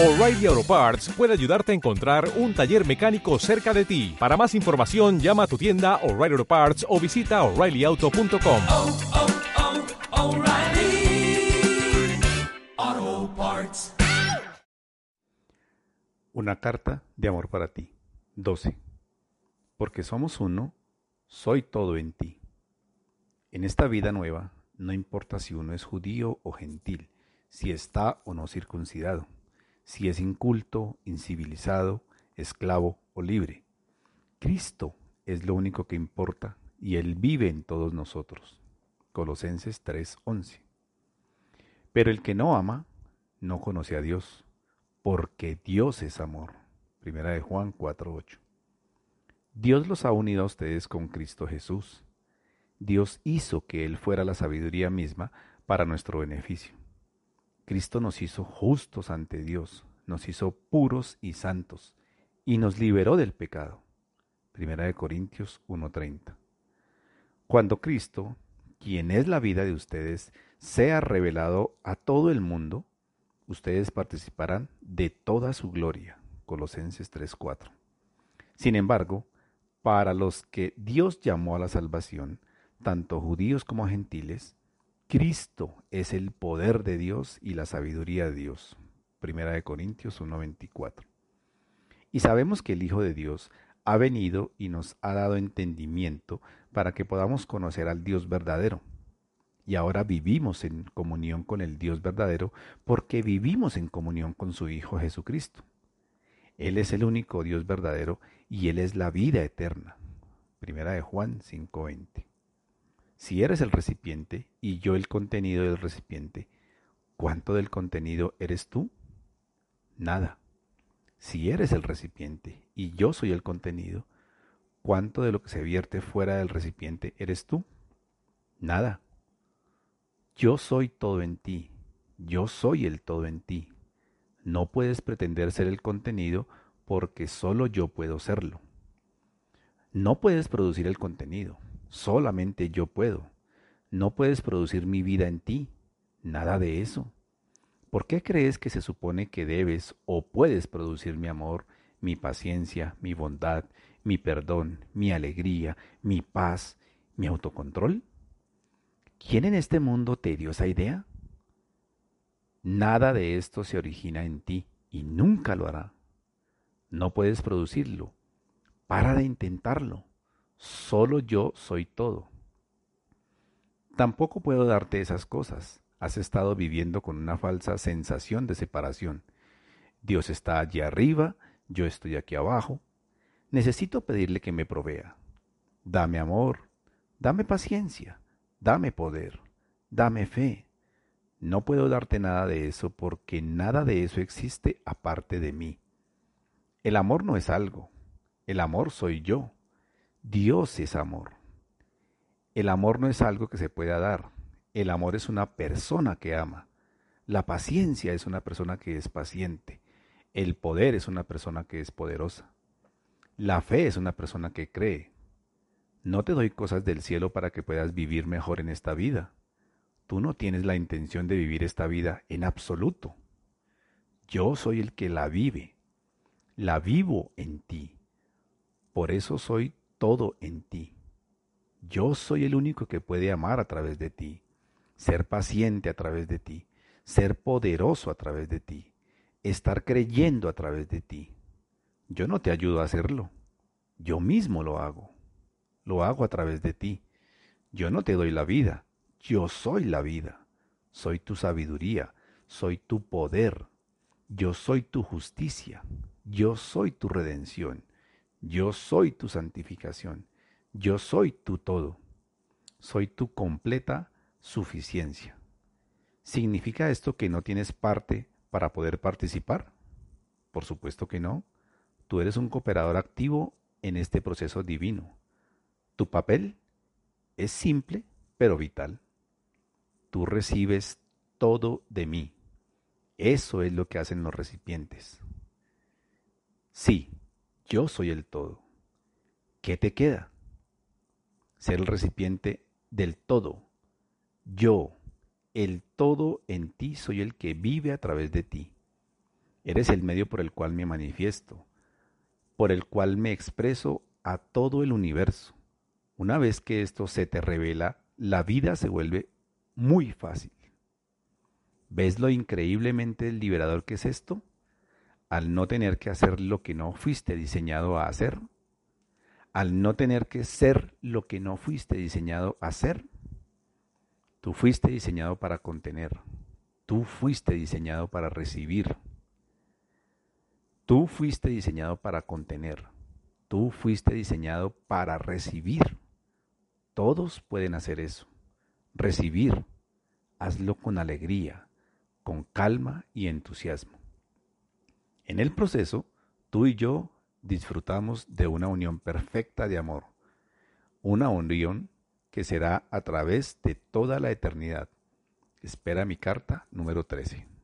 O'Reilly Auto Parts puede ayudarte a encontrar un taller mecánico cerca de ti. Para más información, llama a tu tienda O'Reilly Auto Parts o visita oreillyauto.com. oh, oh, Parts. Una carta de amor para ti. 12. Porque somos uno, soy todo en ti. En esta vida nueva, no importa si uno es judío o gentil, si está o no circuncidado, si es inculto, incivilizado, esclavo o libre. Cristo es lo único que importa y Él vive en todos nosotros. Colosenses 3:11. Pero el que no ama, no conoce a Dios, porque Dios es amor. Primera de Juan 4:8. Dios los ha unido a ustedes con Cristo Jesús. Dios hizo que Él fuera la sabiduría misma para nuestro beneficio. Cristo nos hizo justos ante Dios, nos hizo puros y santos, y nos liberó del pecado. Primera de Corintios 1:30. Cuando Cristo, quien es la vida de ustedes, sea revelado a todo el mundo, ustedes participarán de toda su gloria. Colosenses 3:4. Sin embargo, para los que Dios llamó a la salvación, tanto judíos como gentiles, Cristo es el poder de Dios y la sabiduría de Dios. Primera de Corintios 1:24. Y sabemos que el Hijo de Dios ha venido y nos ha dado entendimiento para que podamos conocer al Dios verdadero. Y ahora vivimos en comunión con el Dios verdadero porque vivimos en comunión con su Hijo Jesucristo. Él es el único Dios verdadero y Él es la vida eterna. Primera de Juan 5:20. Si eres el recipiente y yo el contenido del recipiente, ¿cuánto del contenido eres tú? Nada. Si eres el recipiente y yo soy el contenido, ¿cuánto de lo que se vierte fuera del recipiente eres tú? Nada. Yo soy todo en ti, yo soy el todo en ti. No puedes pretender ser el contenido porque solo yo puedo serlo. No puedes producir el contenido, solamente yo puedo. No puedes producir mi vida en ti, nada de eso. ¿Por qué crees que se supone que debes o puedes producir mi amor, mi paciencia, mi bondad, mi perdón, mi alegría, mi paz, mi autocontrol? ¿Quién en este mundo te dio esa idea? Nada de esto se origina en ti y nunca lo hará. No puedes producirlo. Para de intentarlo. Solo yo soy todo. Tampoco puedo darte esas cosas. Has estado viviendo con una falsa sensación de separación. Dios está allí arriba, yo estoy aquí abajo. Necesito pedirle que me provea. Dame amor, dame paciencia, dame poder, dame fe. No puedo darte nada de eso porque nada de eso existe aparte de mí. El amor no es algo, el amor soy yo. Dios es amor. El amor no es algo que se pueda dar, el amor es una persona que ama. La paciencia es una persona que es paciente. El poder es una persona que es poderosa. La fe es una persona que cree. No te doy cosas del cielo para que puedas vivir mejor en esta vida. Tú no tienes la intención de vivir esta vida en absoluto. Yo soy el que la vive. La vivo en ti. Por eso soy todo en ti. Yo soy el único que puede amar a través de ti, ser paciente a través de ti, ser poderoso a través de ti, estar creyendo a través de ti. Yo no te ayudo a hacerlo. Yo mismo lo hago. Lo hago a través de ti. Yo no te doy la vida. Yo soy la vida. Soy tu sabiduría. Soy tu poder. Yo soy tu justicia. Yo soy tu redención. Yo soy tu santificación. Yo soy tu todo. Soy tu completa suficiencia. ¿Significa esto que no tienes parte para poder participar? Por supuesto que no. Tú eres un cooperador activo en este proceso divino. Tu papel es simple pero vital. Tú recibes todo de mí. Eso es lo que hacen los recipientes. Sí, yo soy el todo. ¿Qué te queda? Ser el recipiente del todo. Yo, el todo en ti, soy el que vive a través de ti. Eres el medio por el cual me manifiesto, por el cual me expreso a todo el universo. Una vez que esto se te revela, la vida se vuelve muy fácil. ¿Ves lo increíblemente liberador que es esto? Al no tener que hacer lo que no fuiste diseñado a hacer. Al no tener que ser lo que no fuiste diseñado a ser. Tú fuiste diseñado para contener. Tú fuiste diseñado para recibir. Tú fuiste diseñado para contener. Tú fuiste diseñado para recibir. Todos pueden hacer eso. Recibir. Hazlo con alegría, con calma y entusiasmo. En el proceso, tú y yo disfrutamos de una unión perfecta de amor. Una unión que será a través de toda la eternidad. Espera mi carta número 13.